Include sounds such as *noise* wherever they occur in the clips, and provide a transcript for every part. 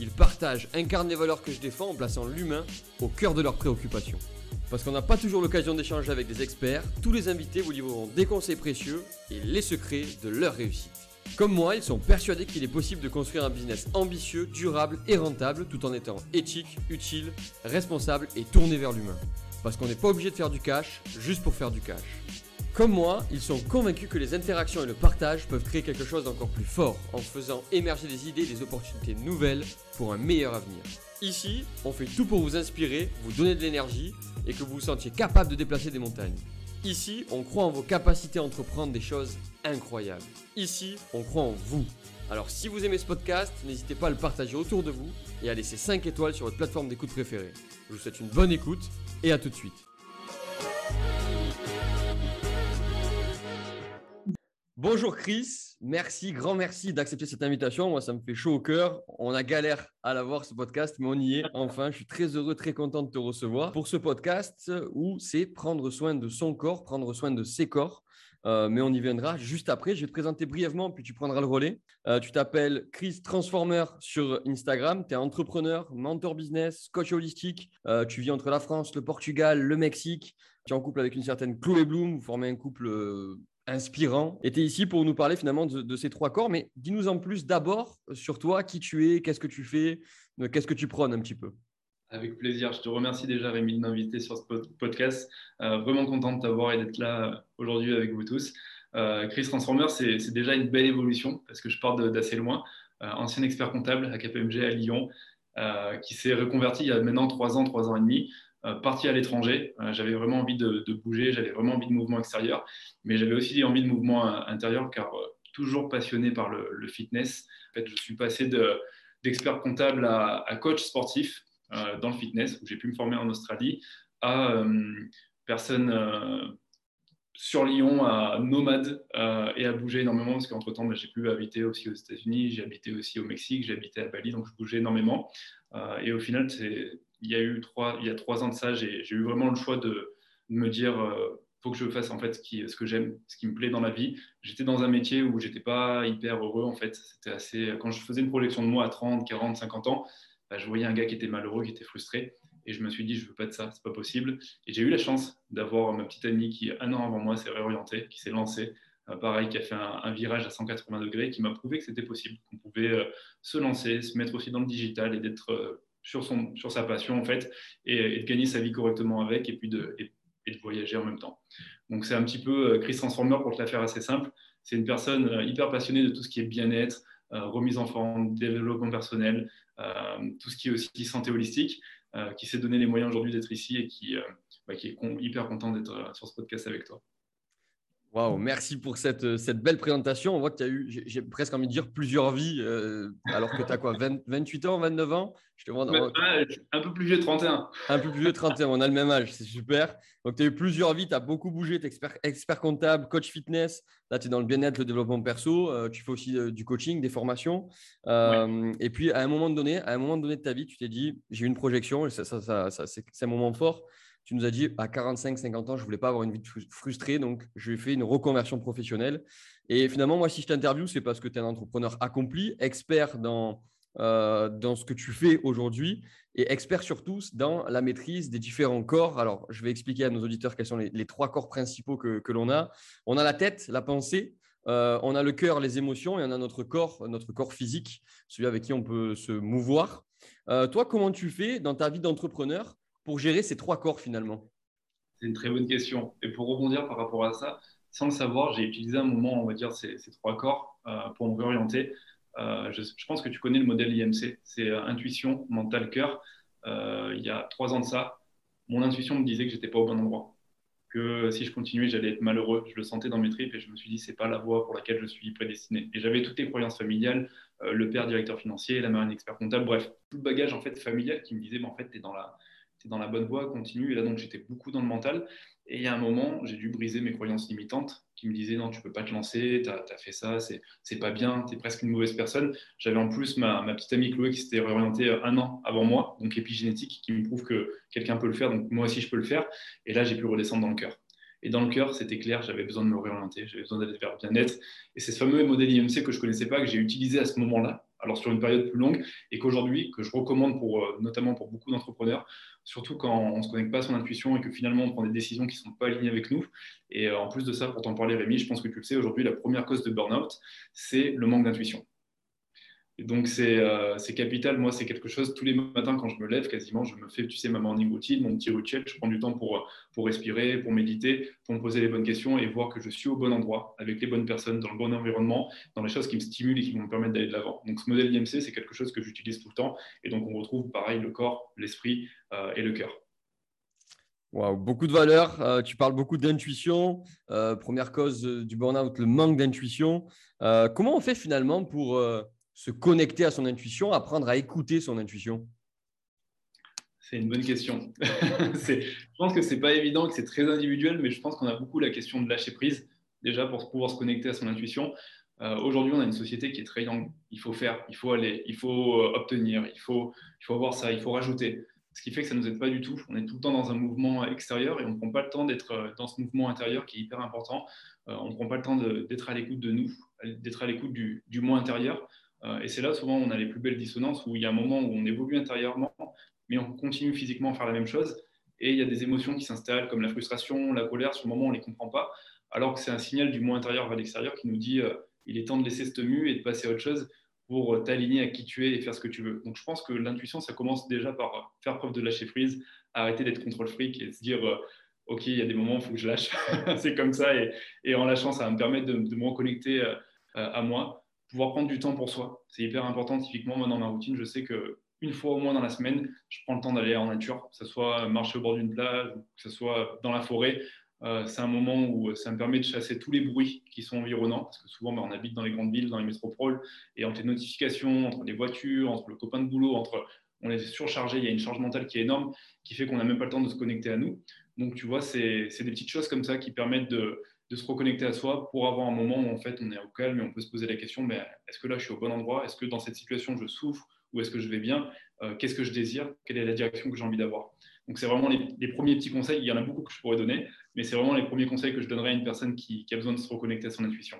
Ils partagent, incarnent les valeurs que je défends en plaçant l'humain au cœur de leurs préoccupations. Parce qu'on n'a pas toujours l'occasion d'échanger avec des experts, tous les invités vous livreront des conseils précieux et les secrets de leur réussite. Comme moi, ils sont persuadés qu'il est possible de construire un business ambitieux, durable et rentable tout en étant éthique, utile, responsable et tourné vers l'humain. Parce qu'on n'est pas obligé de faire du cash juste pour faire du cash. Comme moi, ils sont convaincus que les interactions et le partage peuvent créer quelque chose d'encore plus fort en faisant émerger des idées et des opportunités nouvelles pour un meilleur avenir. Ici, on fait tout pour vous inspirer, vous donner de l'énergie et que vous vous sentiez capable de déplacer des montagnes. Ici, on croit en vos capacités à entreprendre des choses incroyables. Ici, on croit en vous. Alors si vous aimez ce podcast, n'hésitez pas à le partager autour de vous et à laisser 5 étoiles sur votre plateforme d'écoute préférée. Je vous souhaite une bonne écoute et à tout de suite. Bonjour Chris, merci, grand merci d'accepter cette invitation. Moi, ça me fait chaud au cœur. On a galère à l'avoir ce podcast, mais on y est enfin. Je suis très heureux, très content de te recevoir pour ce podcast où c'est prendre soin de son corps, prendre soin de ses corps. Euh, mais on y viendra juste après. Je vais te présenter brièvement, puis tu prendras le relais. Euh, tu t'appelles Chris Transformer sur Instagram. Tu es entrepreneur, mentor business, coach holistique. Euh, tu vis entre la France, le Portugal, le Mexique. Tu es en couple avec une certaine Chloé Bloom. Vous formez un couple inspirant. Es ici pour nous parler finalement de, ces trois corps. Mais dis-nous en plus d'abord sur toi, qui tu es, qu'est-ce que tu fais, qu'est-ce que tu prônes un petit peu. Avec plaisir. Je te remercie déjà, Rémi, de m'inviter sur ce podcast. vraiment content de t'avoir et d'être là aujourd'hui avec vous tous. Euh, Chris Transformer, c'est déjà une belle évolution parce que je pars d'assez loin. Euh, ancien expert comptable à KPMG à Lyon, euh, qui s'est reconverti il y a maintenant trois ans, trois ans et demi, parti à l'étranger. j'avais vraiment envie de, bouger, j'avais vraiment envie de mouvement extérieur, mais j'avais aussi envie de mouvement intérieur car toujours passionné par le, fitness. Je suis passé d'expert comptable à, coach sportif dans le fitness, où j'ai pu me former en Australie, à personne sur Lyon à nomade euh, et à bouger énormément parce qu'entre temps, bah, j'ai pu habiter aussi aux États-Unis, j'ai habité aussi au Mexique, j'ai habité à Bali, donc je bougeais énormément. Euh, et au final, il y a eu trois, il y a trois ans de ça, j'ai eu vraiment le choix de, me dire euh, faut que je fasse en fait ce, que j'aime, ce qui me plaît dans la vie. J'étais dans un métier où j'étais pas hyper heureux en fait. C'était assez quand je faisais une projection de moi à 30, 40, 50 ans, bah, je voyais un gars qui était malheureux, qui était frustré. Et je me suis dit, je veux pas de ça, c'est pas possible. Et j'ai eu la chance d'avoir ma petite amie qui, un an avant moi, s'est réorientée, qui s'est lancée, euh, pareil, qui a fait un, virage à 180 degrés, qui m'a prouvé que c'était possible, qu'on pouvait euh, se lancer, se mettre aussi dans le digital et d'être euh, sur, son, sa passion, en fait, et, de gagner sa vie correctement avec, et puis de, voyager en même temps. Donc, c'est un petit peu Chris Transformer pour te la faire assez simple. C'est une personne hyper passionnée de tout ce qui est bien-être, remise en forme, développement personnel, tout ce qui est aussi santé holistique. Euh, qui s'est donné les moyens aujourd'hui d'être ici et qui, euh, bah, qui est hyper content d'être euh, sur ce podcast avec toi. Waouh, merci pour cette, cette, belle présentation. On voit que tu as eu, j'ai presque envie de dire, plusieurs vies, alors que tu as quoi, 28 ans, 29 ans? Je te demande. un peu plus vieux, 31. Un peu plus vieux, 31. On a le même âge, c'est super. Donc, tu as eu plusieurs vies, tu as beaucoup bougé, tu es expert, expert, comptable, coach fitness. Là, tu es dans le bien-être, le développement perso. tu fais aussi du coaching, des formations. Et puis, à un moment donné, à un moment donné de ta vie, tu t'es dit, j'ai une projection, et ça, ça, ça c'est un moment fort tu nous as dit à 45-50 ans, je voulais pas avoir une vie frustrée, donc je fait une reconversion professionnelle. Et finalement, moi, si je t'interviewe, c'est parce que tu es un entrepreneur accompli, expert dans, euh, dans ce que tu fais aujourd'hui et expert surtout dans la maîtrise des différents corps. Alors, je vais expliquer à nos auditeurs quels sont les, trois corps principaux que, que l'on a. On a la tête, la pensée, euh, on a le cœur, les émotions et on a notre corps, notre corps physique, celui avec qui on peut se mouvoir. Euh, toi, comment tu fais dans ta vie d'entrepreneur pour gérer ces trois corps finalement C'est une très bonne question. Et pour rebondir par rapport à ça, sans le savoir, j'ai utilisé un moment, on va dire, ces, trois corps euh, pour me réorienter. Euh, je, pense que tu connais le modèle IMC. C'est euh, intuition, mental, cœur. il y a trois ans de ça, mon intuition me disait que j'étais pas au bon endroit. Que si je continuais, j'allais être malheureux. Je le sentais dans mes tripes et je me suis dit, c'est pas la voie pour laquelle je suis prédestiné. Et j'avais toutes les croyances familiales, le père directeur financier, la mère un expert comptable, bref, tout le bagage en fait familial qui me disait, mais en fait, tu es dans la tu es dans la bonne voie, continue. Et là, donc, j'étais beaucoup dans le mental. Et il y a un moment, j'ai dû briser mes croyances limitantes qui me disaient non, tu peux pas te lancer, tu as, fait ça, c'est pas bien, tu es presque une mauvaise personne. J'avais en plus ma, ma, petite amie Chloé qui s'était réorientée un an avant moi, donc épigénétique, qui me prouve que quelqu'un peut le faire, donc moi aussi je peux le faire. Et là, j'ai pu redescendre dans le cœur. Et dans le cœur, c'était clair, j'avais besoin de me réorienter, j'avais besoin d'aller vers le bien-être. Et c'est ce fameux modèle IMC que je ne connaissais pas, que j'ai utilisé à ce moment-là, alors sur une période plus longue, et qu'aujourd'hui, que je recommande pour, euh, notamment pour beaucoup d'entrepreneurs, surtout quand on ne se connecte pas à son intuition et que finalement on prend des décisions qui ne sont pas alignées avec nous. Et euh, en plus de ça, pour t'en parler, Rémi, je pense que tu le sais, aujourd'hui, la première cause de burn-out, c'est le manque d'intuition donc, euh, c'est capital. Moi, c'est quelque chose, tous les matins, quand je me lève, quasiment, je me fais, tu sais, ma morning routine, mon petit rituel. Je prends du temps pour, pour respirer, pour méditer, pour me poser les bonnes questions et voir que je suis au bon endroit, avec les bonnes personnes, dans le bon environnement, dans les choses qui me stimulent et qui vont me permettre d'aller de l'avant. Donc, ce modèle IMC, c'est quelque chose que j'utilise tout le temps. Et donc, on retrouve pareil le corps, l'esprit euh, et le cœur. Wow, beaucoup de valeurs. Euh, tu parles beaucoup d'intuition. première cause du burn-out, le manque d'intuition. comment on fait finalement pour se connecter à son intuition, apprendre à écouter son intuition? C'est une bonne question. *laughs* je pense que ce n'est pas évident, que c'est très individuel, mais je pense qu'on a beaucoup la question de lâcher prise, déjà pour pouvoir se connecter à son intuition. Euh, aujourd'hui, on a une société qui est très young. Il faut faire, il faut aller, il faut euh, obtenir, il faut, il faut avoir ça, il faut rajouter. Ce qui fait que ça ne nous aide pas du tout. On est tout le temps dans un mouvement extérieur et on ne prend pas le temps d'être euh, dans ce mouvement intérieur qui est hyper important. on ne prend pas le temps d'être à l'écoute de nous, d'être à l'écoute du, du moi intérieur. Euh, et c'est là souvent on a les plus belles dissonances, où il y a un moment où on évolue intérieurement, mais on continue physiquement à faire la même chose. Et il y a des émotions qui s'installent, comme la frustration, la colère, sur le moment on ne les comprend pas, alors que c'est un signal du moins intérieur vers l'extérieur qui nous dit euh, il est temps de laisser cette mue et de passer à autre chose pour euh, t'aligner à qui tu es et faire ce que tu veux. Donc je pense que l'intuition, ça commence déjà par faire preuve de lâcher prise, arrêter d'être contre le fric et se dire ok, il y a des moments où il faut que je lâche, *laughs* c'est comme ça, et, en lâchant, ça va me permettre de me reconnecter à moi pouvoir prendre du temps pour soi. C'est hyper important. Typiquement, moi, dans ma routine, je sais que une fois au moins dans la semaine, je prends le temps d'aller en nature, que ce soit marcher au bord d'une plage, que ce soit dans la forêt. Euh, c'est un moment où ça me permet de chasser tous les bruits qui sont environnants, parce que souvent, bah, on habite dans les grandes villes, dans les métropoles, et entre les notifications, entre les voitures, entre le copain de boulot, entre on est surchargé, il y a une charge mentale qui est énorme, qui fait qu'on n'a même pas le temps de se connecter à nous. Donc, tu vois, c'est des petites choses comme ça qui permettent de, de se reconnecter à soi pour avoir un moment où en fait on est au calme et on peut se poser la question mais est-ce que là je suis au bon endroit? Est-ce que dans cette situation je souffre ou est-ce que je vais bien? Euh, Qu'est-ce que je désire? Quelle est la direction que j'ai envie d'avoir? Donc c'est vraiment les, premiers petits conseils. Il y en a beaucoup que je pourrais donner, mais c'est vraiment les premiers conseils que je donnerais à une personne qui, a besoin de se reconnecter à son intuition.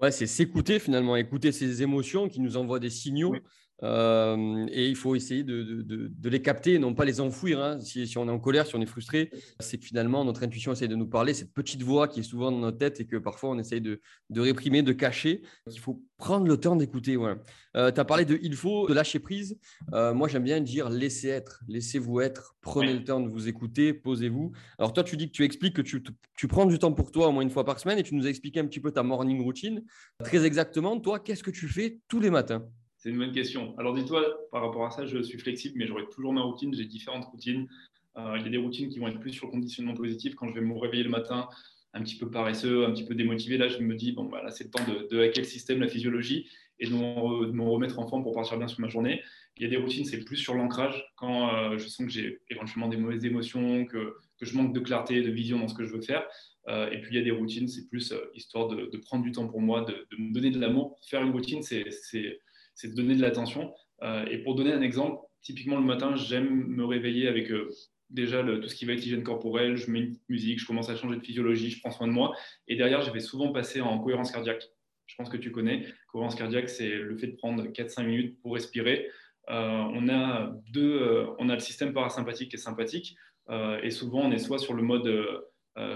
Ouais, c'est s'écouter finalement, écouter ses émotions qui nous envoient des signaux. Euh, et il faut essayer de, les capter, non pas les enfouir. Hein. Si, on est en colère, si on est frustré, c'est que finalement notre intuition essaie de nous parler, cette petite voix qui est souvent dans notre tête et que parfois on essaye de, réprimer, de cacher. Il faut prendre le temps d'écouter. Euh, tu as parlé de il faut, de lâcher prise. Euh, moi j'aime bien dire laissez être, laissez-vous être, prenez le temps de vous écouter, posez-vous. Alors toi tu dis que tu expliques que tu, tu prends du temps pour toi au moins une fois par semaine et tu nous as expliqué un petit peu ta morning routine. Très exactement, toi, qu'est-ce que tu fais tous les matins? C'est une bonne question. Alors dis-toi, par rapport à ça, je suis flexible, mais j'aurai toujours ma routine. J'ai différentes routines. Euh, il y a des routines qui vont être plus sur le conditionnement positif. Quand je vais me réveiller le matin, un petit peu paresseux, un petit peu démotivé, là, je me dis, bon, voilà, c'est le temps de, hacker le système, la physiologie, et de me, remettre en forme pour partir bien sur ma journée. Il y a des routines, c'est plus sur l'ancrage, quand euh, je sens que j'ai éventuellement des mauvaises émotions, que, je manque de clarté, de vision dans ce que je veux faire. Euh, et puis, il y a des routines, c'est plus histoire de, prendre du temps pour moi, de, de me donner de l'amour. Faire une routine, c'est c'est de donner de l'attention. Euh, et pour donner un exemple, typiquement le matin, j'aime me réveiller avec euh, déjà tout ce qui va être hygiène corporelle, je mets une musique, je commence à changer de physiologie, je prends soin de moi. Et derrière, je vais souvent passer en cohérence cardiaque. Je pense que tu connais. Cohérence cardiaque, c'est le fait de prendre 4-5 minutes pour respirer. Euh, on, a deux, on a le système parasympathique et sympathique. et souvent, on est soit sur le mode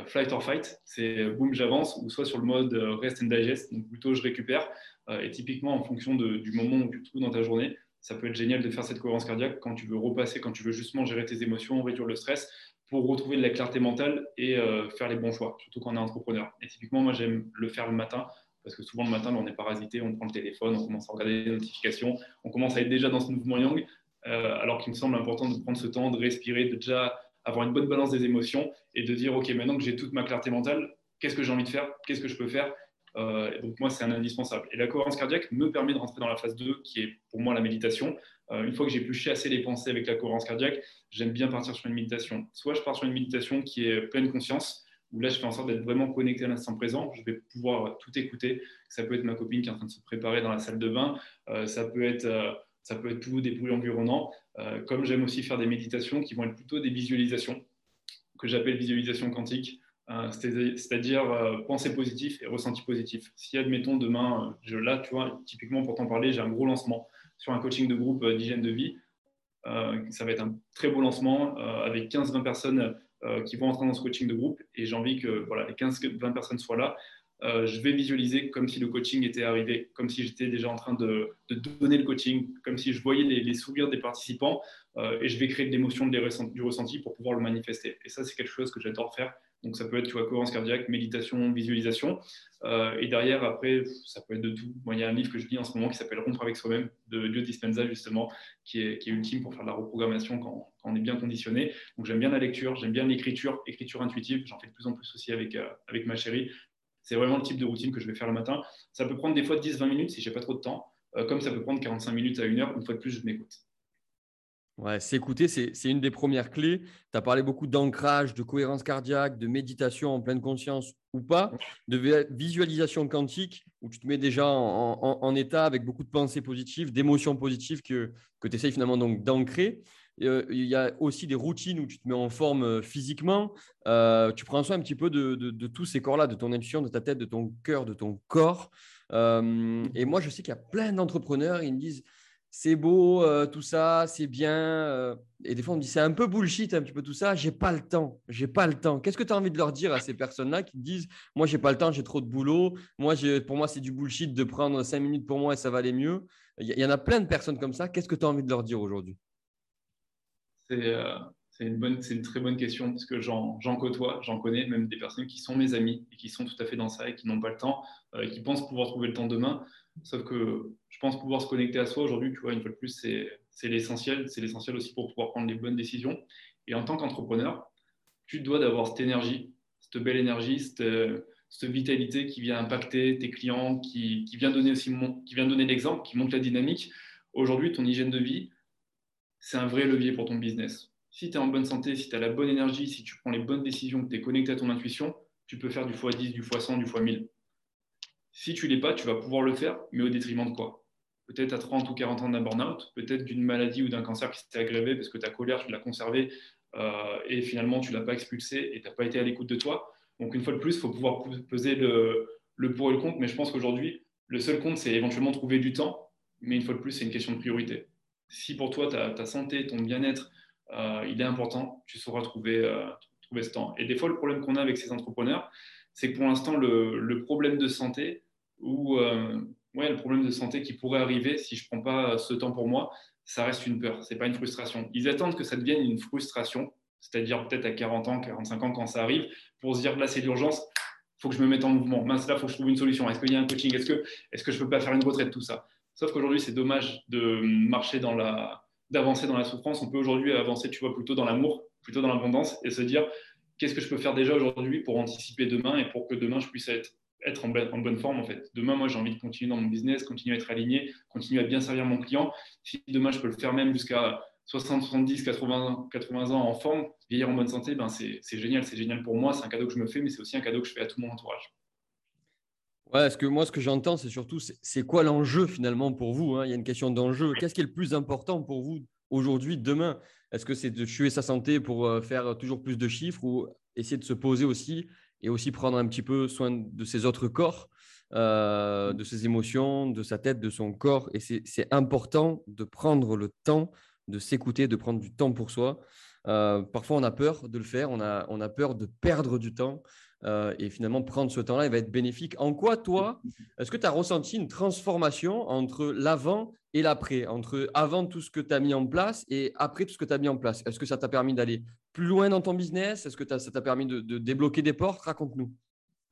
flight or fight, c'est boum, j'avance, ou soit sur le mode rest and digest, donc plutôt je récupère. Euh, et typiquement, en fonction du moment où tu te trouves dans ta journée, ça peut être génial de faire cette cohérence cardiaque quand tu veux repasser, quand tu veux justement gérer tes émotions, réduire le stress, pour retrouver de la clarté mentale et euh, faire les bons choix, surtout quand on est entrepreneur. Et typiquement, moi, j'aime le faire le matin, parce que souvent le matin, on est parasité, on prend le téléphone, on commence à regarder les notifications, on commence à être déjà dans ce mouvement yang, euh, alors qu'il me semble important de prendre ce temps, de respirer, de déjà avoir une bonne balance des émotions et de dire, OK, maintenant que j'ai toute ma clarté mentale, qu'est-ce que j'ai envie de faire, qu'est-ce que je peux faire? Donc moi, c'est un indispensable. Et la cohérence cardiaque me permet de rentrer dans la phase 2, qui est pour moi la méditation. une fois que j'ai pu chasser les pensées avec la cohérence cardiaque, j'aime bien partir sur une méditation. Soit je pars sur une méditation qui est pleine conscience, où là, je fais en sorte d'être vraiment connecté à l'instant présent. Je vais pouvoir tout écouter. Ça peut être ma copine qui est en train de se préparer dans la salle de bain. ça peut être ça peut être tout des bruits environnants. Euh, comme j'aime aussi faire des méditations qui vont être plutôt des visualisations, que j'appelle visualisation quantique, euh, c'est-à-dire euh, pensée positive et ressenti positif. Si, admettons, demain, je, là, tu vois, typiquement pour t'en parler, j'ai un gros lancement sur un coaching de groupe d'hygiène de vie. ça va être un très beau lancement avec 15-20 personnes qui vont entrer dans ce coaching de groupe et j'ai envie que voilà, les 15-20 personnes soient là euh, je vais visualiser comme si le coaching était arrivé, comme si j'étais déjà en train de, donner le coaching, comme si je voyais les, sourires des participants euh, et je vais créer de l'émotion, du ressenti pour pouvoir le manifester. Et ça, c'est quelque chose que j'adore faire. Donc, ça peut être, tu vois, cohérence cardiaque, méditation, visualisation. Euh, et derrière, après, ça peut être de tout. Moi, il y a un livre que je lis en ce moment qui s'appelle Rompre avec soi-même de Dieu Dispenza, justement, qui est, ultime pour faire de la reprogrammation quand, on est bien conditionné. Donc, j'aime bien la lecture, j'aime bien l'écriture, écriture intuitive. J'en fais de plus en plus aussi avec ma chérie. C'est vraiment le type de routine que je vais faire le matin. Ça peut prendre des fois 10-20 minutes si j'ai pas trop de temps, euh, comme ça peut prendre 45 minutes à une heure. Une fois de plus, je m'écoute. Ouais, s'écouter, c'est une des premières clés. Tu as parlé beaucoup d'ancrage, de cohérence cardiaque, de méditation en pleine conscience ou pas, de visualisation quantique, où tu te mets déjà en, état avec beaucoup de pensées positives, d'émotions positives que, que tu essayes finalement d'ancrer. Euh, il y a aussi des routines où tu te mets en forme euh, physiquement. Euh, tu prends soin un petit peu de, tous ces corps-là, de ton intuition, de ta tête, de ton cœur, de ton corps. et moi, je sais qu'il y a plein d'entrepreneurs, ils me disent c'est beau, tout ça, c'est bien. et des fois, on me dit c'est un peu bullshit, un petit peu tout ça. J'ai pas le temps. J'ai pas le temps. Qu'est-ce que tu as envie de leur dire à ces personnes-là qui disent moi, j'ai pas le temps, j'ai trop de boulot. Moi, pour moi, c'est du bullshit de prendre cinq minutes pour moi et ça va aller mieux. Il y, y en a plein de personnes comme ça. Qu'est-ce que tu as envie de leur dire aujourd'hui? C'est une, très bonne question parce que j'en côtoie, j'en connais même des personnes qui sont mes amis et qui sont tout à fait dans ça et qui n'ont pas le temps, euh, et qui pensent pouvoir trouver le temps demain. Sauf que je pense pouvoir se connecter à soi aujourd'hui, tu vois, une fois de plus, c'est l'essentiel. C'est l'essentiel aussi pour pouvoir prendre les bonnes décisions. Et en tant qu'entrepreneur, tu dois d'avoir cette énergie, cette belle énergie, cette, vitalité qui vient impacter tes clients, qui, vient donner aussi qui vient donner l'exemple, qui montre la dynamique. Aujourd'hui, ton hygiène de vie, c'est un vrai levier pour ton business. Si tu es en bonne santé, si tu as la bonne énergie, si tu prends les bonnes décisions, que tu es connecté à ton intuition, tu peux faire du x10, du x100, du x1000. Si tu l'es pas, tu vas pouvoir le faire, mais au détriment de quoi? Peut-être à 30 ou 40 ans d'un burn-out, peut-être d'une maladie ou d'un cancer qui s'est aggravé parce que ta colère, tu l'as conservée euh, et finalement tu ne l'as pas expulsé et tu n'as pas été à l'écoute de toi. Donc une fois de plus, il faut pouvoir peser le, le pour et le contre, mais je pense qu'aujourd'hui, le seul compte, c'est éventuellement trouver du temps, mais une fois de plus, c'est une question de priorité si pour toi, ta, santé, ton bien-être, euh, il est important, tu sauras trouver, euh, trouver ce temps. Et des fois, le problème qu'on a avec ces entrepreneurs, c'est que pour l'instant, le, problème de santé ou euh, ouais, le problème de santé qui pourrait arriver si je ne prends pas ce temps pour moi, ça reste une peur, ce n'est pas une frustration. Ils attendent que ça devienne une frustration, c'est-à-dire peut-être à 40 ans, 45 ans quand ça arrive, pour se dire là, c'est l'urgence, il faut que je me mette en mouvement. Mince, là, il faut que je trouve une solution. Est-ce qu'il y a un coaching? Est-ce que, est que je ne peux pas faire une retraite? Tout ça. Sauf qu'aujourd'hui, c'est dommage de marcher dans la, d'avancer dans la souffrance. On peut aujourd'hui avancer, tu vois, plutôt dans l'amour, plutôt dans l'abondance et se dire qu'est-ce que je peux faire déjà aujourd'hui pour anticiper demain et pour que demain je puisse être, en, bonne forme en fait. Demain, moi, j'ai envie de continuer dans mon business, continuer à être aligné, continuer à bien servir mon client. Si demain je peux le faire même jusqu'à 60, 70, 80, 80 ans en forme, vieillir en bonne santé, ben c'est génial, c'est génial pour moi, c'est un cadeau que je me fais, mais c'est aussi un cadeau que je fais à tout mon entourage. Ouais, ce que moi, ce que j'entends, c'est surtout, c'est quoi l'enjeu finalement pour vous hein? Il y a une question d'enjeu. Qu'est-ce qui est le plus important pour vous aujourd'hui, demain? Est-ce que c'est de tuer sa santé pour euh, faire toujours plus de chiffres ou essayer de se poser aussi et aussi prendre un petit peu soin de ses autres corps, euh, de ses émotions, de sa tête, de son corps? Et c'est important de prendre le temps de s'écouter, de prendre du temps pour soi. Euh, parfois, on a peur de le faire, on a, on a peur de perdre du temps. Euh, et finalement, prendre ce temps-là, il va être bénéfique. En quoi, toi, est-ce que tu as ressenti une transformation entre l'avant et l'après, entre avant tout ce que tu as mis en place et après tout ce que tu as mis en place? Est-ce que ça t'a permis d'aller plus loin dans ton business? Est-ce que ça t'a permis de, débloquer des portes? Raconte-nous.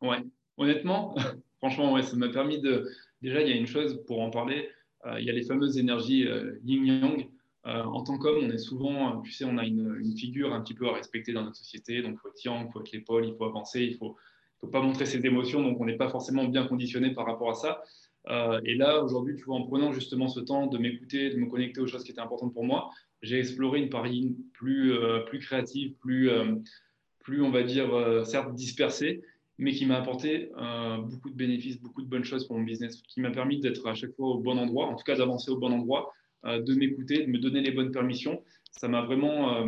Ouais, honnêtement, *laughs* franchement, ouais, ça m'a permis de. Déjà, il y a une chose pour en parler euh, il y a les fameuses énergies euh, yin-yang. Euh, en tant qu'homme, on est souvent, tu sais, on a une, figure un petit peu à respecter dans notre société. Donc, il faut être yang, il faut être l'épaule, il faut avancer, il faut, faut pas montrer ses émotions, donc on n'est pas forcément bien conditionné par rapport à ça. Euh, et là, aujourd'hui, tu vois, en prenant justement ce temps de m'écouter, de me connecter aux choses qui étaient importantes pour moi, j'ai exploré une Paris plus, euh, créative, plus, euh, plus, on va dire, certes dispersée, mais qui m'a apporté beaucoup de bénéfices, beaucoup de bonnes choses pour mon business, qui m'a permis d'être à chaque fois au bon endroit, en tout cas d'avancer au bon endroit, de m'écouter, de me donner les bonnes permissions. Ça m'a vraiment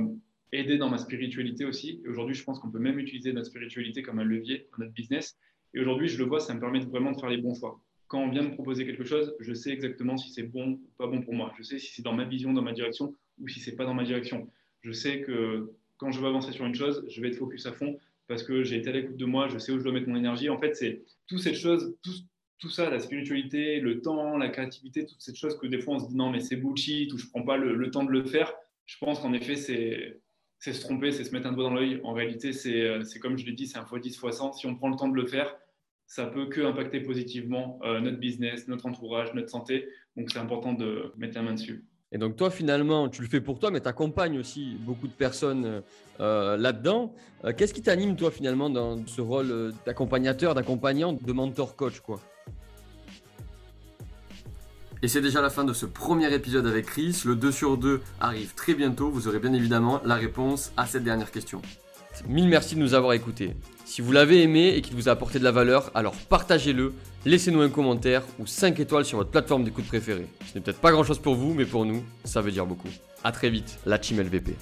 aidé dans ma spiritualité aussi. Aujourd'hui, je pense qu'on peut même utiliser notre spiritualité comme un levier dans notre business. Et aujourd'hui, je le vois, ça me permet vraiment de faire les bons choix quand on vient me proposer quelque chose, je sais exactement si c'est bon ou pas bon pour moi. Je sais si c'est dans ma vision, dans ma direction ou si c'est pas dans ma direction. Je sais que quand je veux avancer sur une chose, je vais être focus à fond parce que j'ai été à l'écoute de moi, je sais où je dois mettre mon énergie. En fait, c'est toutes ces choses, ça, la spiritualité, le temps, la créativité, toutes ces choses que des fois on se dit non, mais c'est bullshit ou je prends pas le, temps de le faire. Je pense qu'en effet, c'est c'est se tromper, c'est se mettre un doigt dans l'œil. En réalité, c'est comme je l'ai dit, c'est un x10, x100. Si on prend le temps de le faire, ça peut que impacter positivement euh, notre business, notre entourage, notre santé. Donc c'est important de mettre la main dessus. Et donc toi finalement, tu le fais pour toi, mais tu accompagnes aussi beaucoup de personnes euh, là-dedans. Euh, qu'est-ce qui t'anime toi finalement dans ce rôle d'accompagnateur, d'accompagnant, de mentor coach quoi? Et c'est déjà la fin de ce premier épisode avec Chris. Le 2 sur 2 arrive très bientôt. Vous aurez bien évidemment la réponse à cette dernière question. Mille merci de nous avoir écoutés. Si vous l'avez aimé et qu'il vous a apporté de la valeur, alors partagez-le, laissez-nous un commentaire ou 5 étoiles sur votre plateforme d'écoute préférée. Ce n'est peut-être pas grand chose pour vous, mais pour nous, ça veut dire beaucoup. A très vite, la Team LVP.